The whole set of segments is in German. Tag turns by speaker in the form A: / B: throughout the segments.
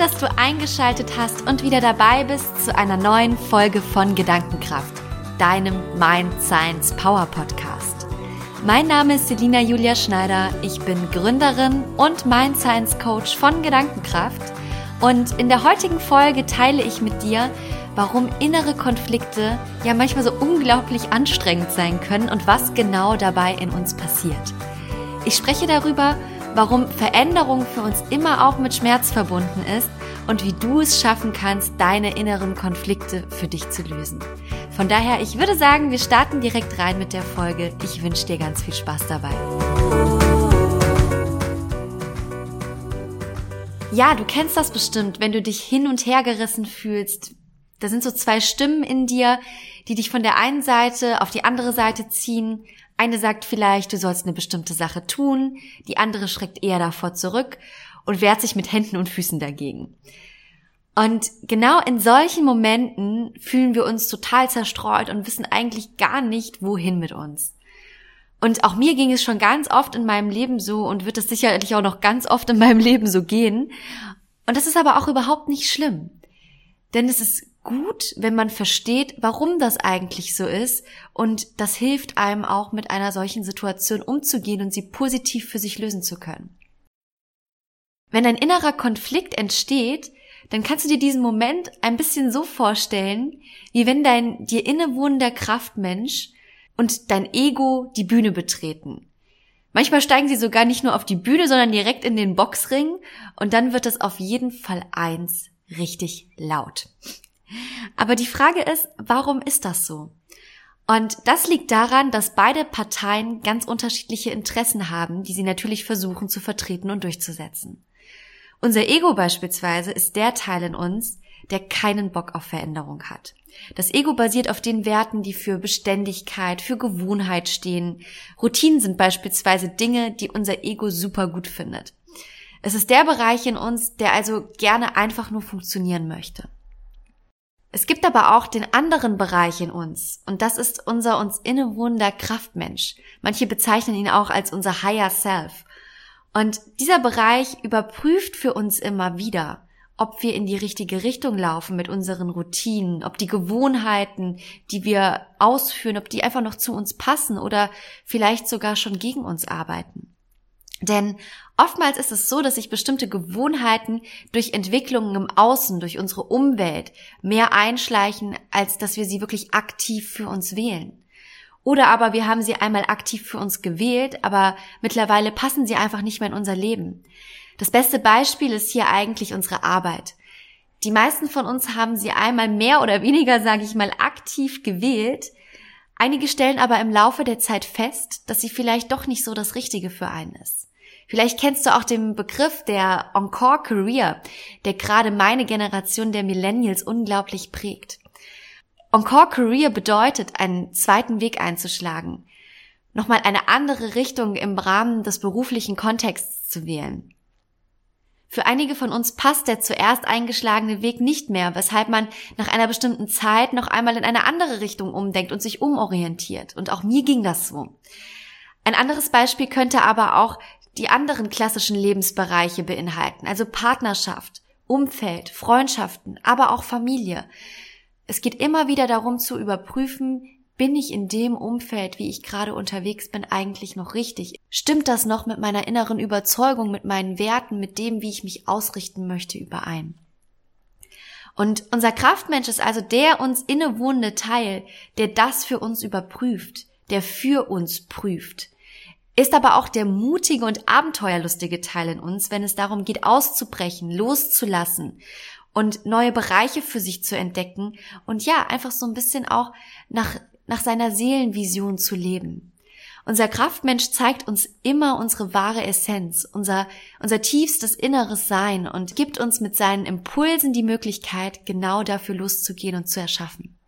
A: dass du eingeschaltet hast und wieder dabei bist zu einer neuen Folge von Gedankenkraft, deinem Mind Science Power Podcast. Mein Name ist Selina Julia Schneider. Ich bin Gründerin und Mind Science Coach von Gedankenkraft. Und in der heutigen Folge teile ich mit dir, warum innere Konflikte ja manchmal so unglaublich anstrengend sein können und was genau dabei in uns passiert. Ich spreche darüber, warum Veränderung für uns immer auch mit Schmerz verbunden ist und wie du es schaffen kannst, deine inneren Konflikte für dich zu lösen. Von daher, ich würde sagen, wir starten direkt rein mit der Folge. Ich wünsche dir ganz viel Spaß dabei. Ja, du kennst das bestimmt, wenn du dich hin und her gerissen fühlst. Da sind so zwei Stimmen in dir, die dich von der einen Seite auf die andere Seite ziehen eine sagt vielleicht, du sollst eine bestimmte Sache tun, die andere schreckt eher davor zurück und wehrt sich mit Händen und Füßen dagegen. Und genau in solchen Momenten fühlen wir uns total zerstreut und wissen eigentlich gar nicht, wohin mit uns. Und auch mir ging es schon ganz oft in meinem Leben so und wird es sicherlich auch noch ganz oft in meinem Leben so gehen. Und das ist aber auch überhaupt nicht schlimm. Denn es ist gut, wenn man versteht, warum das eigentlich so ist und das hilft einem auch mit einer solchen Situation umzugehen und sie positiv für sich lösen zu können. Wenn ein innerer Konflikt entsteht, dann kannst du dir diesen Moment ein bisschen so vorstellen, wie wenn dein dir innewohnender Kraftmensch und dein Ego die Bühne betreten. Manchmal steigen sie sogar nicht nur auf die Bühne, sondern direkt in den Boxring und dann wird es auf jeden Fall eins richtig laut. Aber die Frage ist, warum ist das so? Und das liegt daran, dass beide Parteien ganz unterschiedliche Interessen haben, die sie natürlich versuchen zu vertreten und durchzusetzen. Unser Ego beispielsweise ist der Teil in uns, der keinen Bock auf Veränderung hat. Das Ego basiert auf den Werten, die für Beständigkeit, für Gewohnheit stehen. Routinen sind beispielsweise Dinge, die unser Ego super gut findet. Es ist der Bereich in uns, der also gerne einfach nur funktionieren möchte. Es gibt aber auch den anderen Bereich in uns und das ist unser uns innewohnender Kraftmensch. Manche bezeichnen ihn auch als unser Higher Self. Und dieser Bereich überprüft für uns immer wieder, ob wir in die richtige Richtung laufen mit unseren Routinen, ob die Gewohnheiten, die wir ausführen, ob die einfach noch zu uns passen oder vielleicht sogar schon gegen uns arbeiten. Denn oftmals ist es so, dass sich bestimmte Gewohnheiten durch Entwicklungen im Außen, durch unsere Umwelt mehr einschleichen, als dass wir sie wirklich aktiv für uns wählen. Oder aber wir haben sie einmal aktiv für uns gewählt, aber mittlerweile passen sie einfach nicht mehr in unser Leben. Das beste Beispiel ist hier eigentlich unsere Arbeit. Die meisten von uns haben sie einmal mehr oder weniger, sage ich mal, aktiv gewählt. Einige stellen aber im Laufe der Zeit fest, dass sie vielleicht doch nicht so das Richtige für einen ist. Vielleicht kennst du auch den Begriff der Encore Career, der gerade meine Generation der Millennials unglaublich prägt. Encore Career bedeutet, einen zweiten Weg einzuschlagen, nochmal eine andere Richtung im Rahmen des beruflichen Kontexts zu wählen. Für einige von uns passt der zuerst eingeschlagene Weg nicht mehr, weshalb man nach einer bestimmten Zeit noch einmal in eine andere Richtung umdenkt und sich umorientiert. Und auch mir ging das so. Ein anderes Beispiel könnte aber auch die anderen klassischen Lebensbereiche beinhalten, also Partnerschaft, Umfeld, Freundschaften, aber auch Familie. Es geht immer wieder darum zu überprüfen, bin ich in dem Umfeld, wie ich gerade unterwegs bin, eigentlich noch richtig? Stimmt das noch mit meiner inneren Überzeugung, mit meinen Werten, mit dem, wie ich mich ausrichten möchte, überein? Und unser Kraftmensch ist also der uns innewohnende Teil, der das für uns überprüft, der für uns prüft ist aber auch der mutige und abenteuerlustige Teil in uns, wenn es darum geht, auszubrechen, loszulassen und neue Bereiche für sich zu entdecken und ja, einfach so ein bisschen auch nach, nach seiner Seelenvision zu leben. Unser Kraftmensch zeigt uns immer unsere wahre Essenz, unser, unser tiefstes inneres Sein und gibt uns mit seinen Impulsen die Möglichkeit, genau dafür loszugehen und zu erschaffen.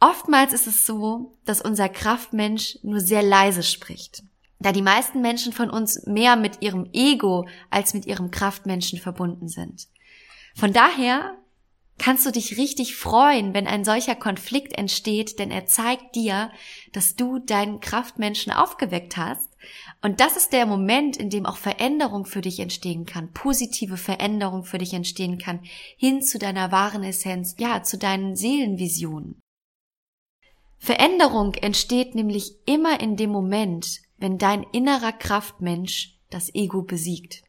A: Oftmals ist es so, dass unser Kraftmensch nur sehr leise spricht, da die meisten Menschen von uns mehr mit ihrem Ego als mit ihrem Kraftmenschen verbunden sind. Von daher kannst du dich richtig freuen, wenn ein solcher Konflikt entsteht, denn er zeigt dir, dass du deinen Kraftmenschen aufgeweckt hast. Und das ist der Moment, in dem auch Veränderung für dich entstehen kann, positive Veränderung für dich entstehen kann, hin zu deiner wahren Essenz, ja, zu deinen Seelenvisionen. Veränderung entsteht nämlich immer in dem Moment, wenn dein innerer Kraftmensch das Ego besiegt.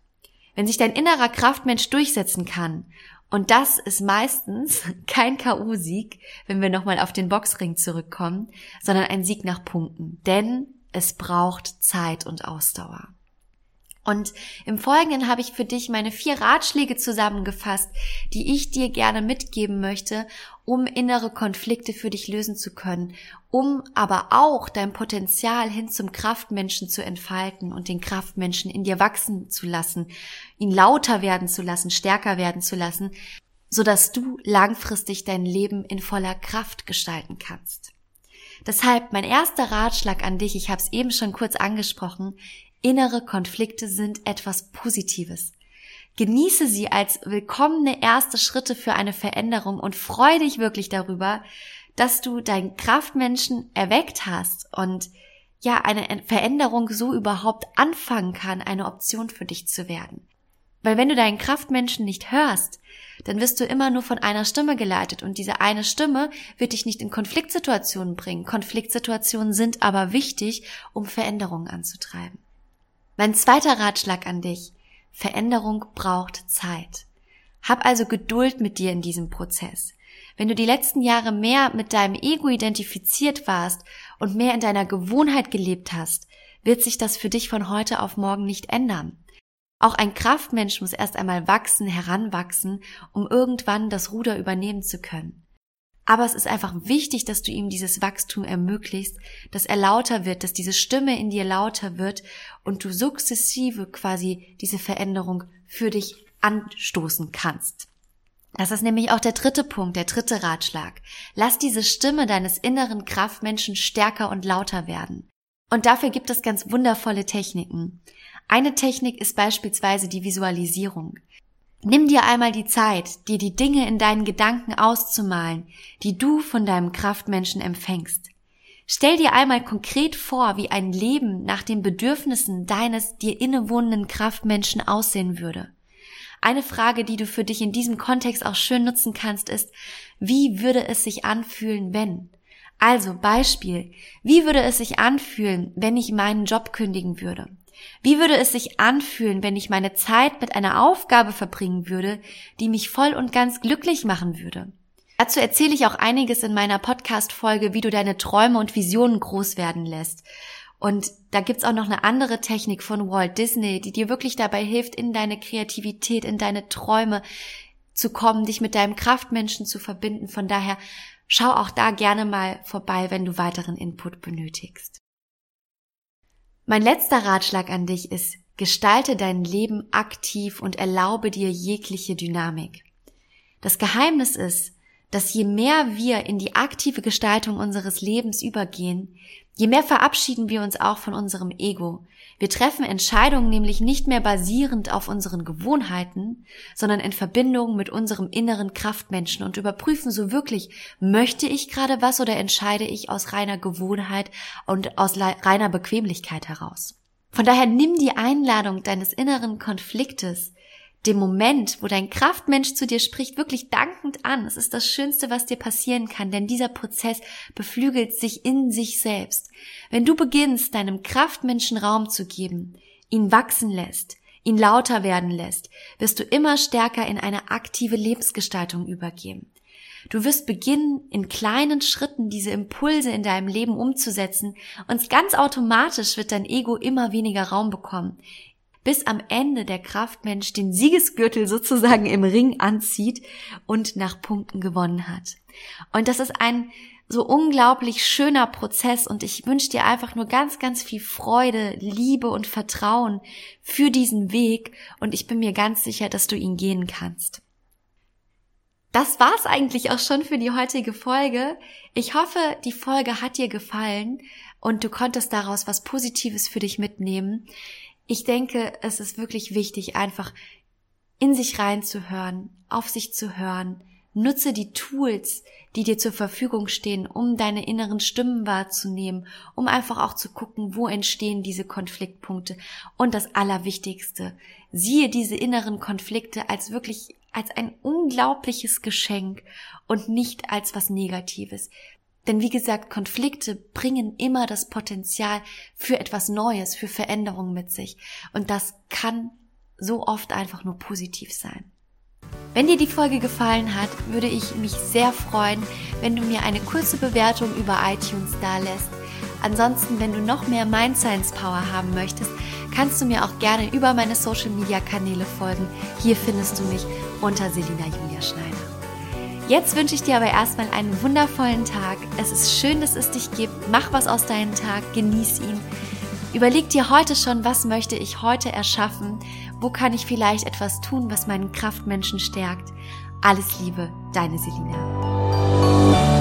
A: Wenn sich dein innerer Kraftmensch durchsetzen kann und das ist meistens kein K.O.-Sieg, wenn wir nochmal auf den Boxring zurückkommen, sondern ein Sieg nach Punkten. Denn es braucht Zeit und Ausdauer. Und im Folgenden habe ich für dich meine vier Ratschläge zusammengefasst, die ich dir gerne mitgeben möchte, um innere Konflikte für dich lösen zu können, um aber auch dein Potenzial hin zum Kraftmenschen zu entfalten und den Kraftmenschen in dir wachsen zu lassen, ihn lauter werden zu lassen, stärker werden zu lassen, so dass du langfristig dein Leben in voller Kraft gestalten kannst. Deshalb mein erster Ratschlag an dich, ich habe es eben schon kurz angesprochen, Innere Konflikte sind etwas Positives. Genieße sie als willkommene erste Schritte für eine Veränderung und freue dich wirklich darüber, dass du deinen Kraftmenschen erweckt hast und ja, eine Veränderung so überhaupt anfangen kann, eine Option für dich zu werden. Weil wenn du deinen Kraftmenschen nicht hörst, dann wirst du immer nur von einer Stimme geleitet und diese eine Stimme wird dich nicht in Konfliktsituationen bringen. Konfliktsituationen sind aber wichtig, um Veränderungen anzutreiben. Mein zweiter Ratschlag an dich. Veränderung braucht Zeit. Hab also Geduld mit dir in diesem Prozess. Wenn du die letzten Jahre mehr mit deinem Ego identifiziert warst und mehr in deiner Gewohnheit gelebt hast, wird sich das für dich von heute auf morgen nicht ändern. Auch ein Kraftmensch muss erst einmal wachsen, heranwachsen, um irgendwann das Ruder übernehmen zu können. Aber es ist einfach wichtig, dass du ihm dieses Wachstum ermöglicht, dass er lauter wird, dass diese Stimme in dir lauter wird und du sukzessive quasi diese Veränderung für dich anstoßen kannst. Das ist nämlich auch der dritte Punkt, der dritte Ratschlag. Lass diese Stimme deines inneren Kraftmenschen stärker und lauter werden. Und dafür gibt es ganz wundervolle Techniken. Eine Technik ist beispielsweise die Visualisierung. Nimm dir einmal die Zeit, dir die Dinge in deinen Gedanken auszumalen, die du von deinem Kraftmenschen empfängst. Stell dir einmal konkret vor, wie ein Leben nach den Bedürfnissen deines dir innewohnenden Kraftmenschen aussehen würde. Eine Frage, die du für dich in diesem Kontext auch schön nutzen kannst, ist, wie würde es sich anfühlen, wenn? Also Beispiel, wie würde es sich anfühlen, wenn ich meinen Job kündigen würde? Wie würde es sich anfühlen, wenn ich meine Zeit mit einer Aufgabe verbringen würde, die mich voll und ganz glücklich machen würde? Dazu erzähle ich auch einiges in meiner Podcast-Folge, wie du deine Träume und Visionen groß werden lässt. Und da gibt's auch noch eine andere Technik von Walt Disney, die dir wirklich dabei hilft, in deine Kreativität, in deine Träume zu kommen, dich mit deinem Kraftmenschen zu verbinden. Von daher schau auch da gerne mal vorbei, wenn du weiteren Input benötigst. Mein letzter Ratschlag an dich ist, gestalte dein Leben aktiv und erlaube dir jegliche Dynamik. Das Geheimnis ist, dass je mehr wir in die aktive Gestaltung unseres Lebens übergehen, je mehr verabschieden wir uns auch von unserem Ego. Wir treffen Entscheidungen nämlich nicht mehr basierend auf unseren Gewohnheiten, sondern in Verbindung mit unserem inneren Kraftmenschen und überprüfen so wirklich, möchte ich gerade was oder entscheide ich aus reiner Gewohnheit und aus reiner Bequemlichkeit heraus. Von daher nimm die Einladung deines inneren Konfliktes dem Moment, wo dein Kraftmensch zu dir spricht, wirklich dankend an. Es ist das Schönste, was dir passieren kann, denn dieser Prozess beflügelt sich in sich selbst. Wenn du beginnst, deinem Kraftmenschen Raum zu geben, ihn wachsen lässt, ihn lauter werden lässt, wirst du immer stärker in eine aktive Lebensgestaltung übergehen. Du wirst beginnen, in kleinen Schritten diese Impulse in deinem Leben umzusetzen und ganz automatisch wird dein Ego immer weniger Raum bekommen bis am Ende der Kraftmensch den Siegesgürtel sozusagen im Ring anzieht und nach Punkten gewonnen hat. Und das ist ein so unglaublich schöner Prozess und ich wünsche dir einfach nur ganz, ganz viel Freude, Liebe und Vertrauen für diesen Weg und ich bin mir ganz sicher, dass du ihn gehen kannst. Das war's eigentlich auch schon für die heutige Folge. Ich hoffe, die Folge hat dir gefallen und du konntest daraus was Positives für dich mitnehmen ich denke, es ist wirklich wichtig, einfach in sich reinzuhören, auf sich zu hören, Nutze die Tools, die dir zur Verfügung stehen, um deine inneren Stimmen wahrzunehmen, um einfach auch zu gucken, wo entstehen diese Konfliktpunkte. Und das Allerwichtigste, siehe diese inneren Konflikte als wirklich als ein unglaubliches Geschenk und nicht als was Negatives. Denn wie gesagt, Konflikte bringen immer das Potenzial für etwas Neues, für Veränderung mit sich. Und das kann so oft einfach nur positiv sein. Wenn dir die Folge gefallen hat, würde ich mich sehr freuen, wenn du mir eine kurze Bewertung über iTunes dalässt. Ansonsten, wenn du noch mehr Mind Science Power haben möchtest, kannst du mir auch gerne über meine Social Media Kanäle folgen. Hier findest du mich unter Selina Julia Schneider. Jetzt wünsche ich dir aber erstmal einen wundervollen Tag. Es ist schön, dass es dich gibt. Mach was aus deinem Tag, genieß ihn. Überleg dir heute schon, was möchte ich heute erschaffen? Wo kann ich vielleicht etwas tun, was meinen Kraftmenschen stärkt? Alles Liebe, deine Selina.